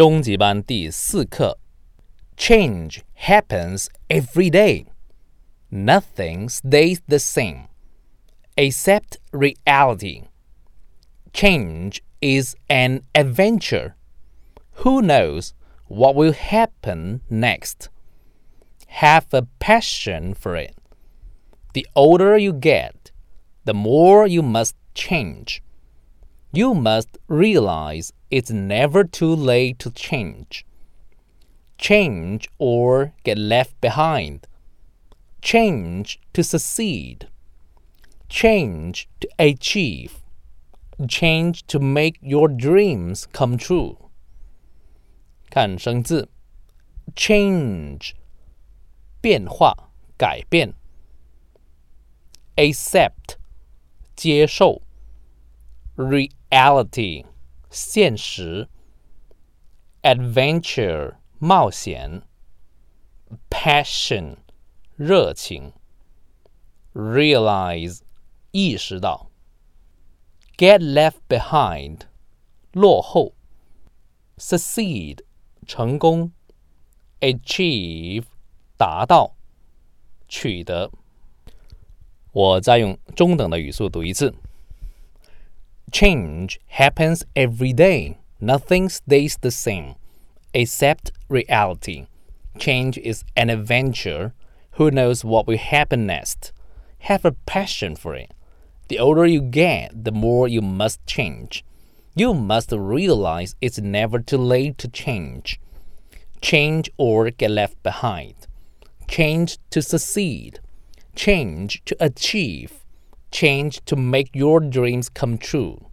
中级班第四课。Change happens every day. Nothing stays the same, except reality. Change is an adventure. Who knows what will happen next? Have a passion for it. The older you get, the more you must change. You must realize it's never too late to change. Change or get left behind. Change to succeed. Change to achieve. Change to make your dreams come true. 看生字，change 变化、改变；accept 接受 ；reality 现实；adventure 冒险；passion 热情；realize 意识到；get left behind 落后；succeed 成功；achieve 达到、取得。我再用中等的语速读一次。 Change happens every day. Nothing stays the same, except reality. Change is an adventure. Who knows what will happen next? Have a passion for it. The older you get, the more you must change. You must realize it's never too late to change. Change or get left behind. Change to succeed. Change to achieve. Change to make your dreams come true.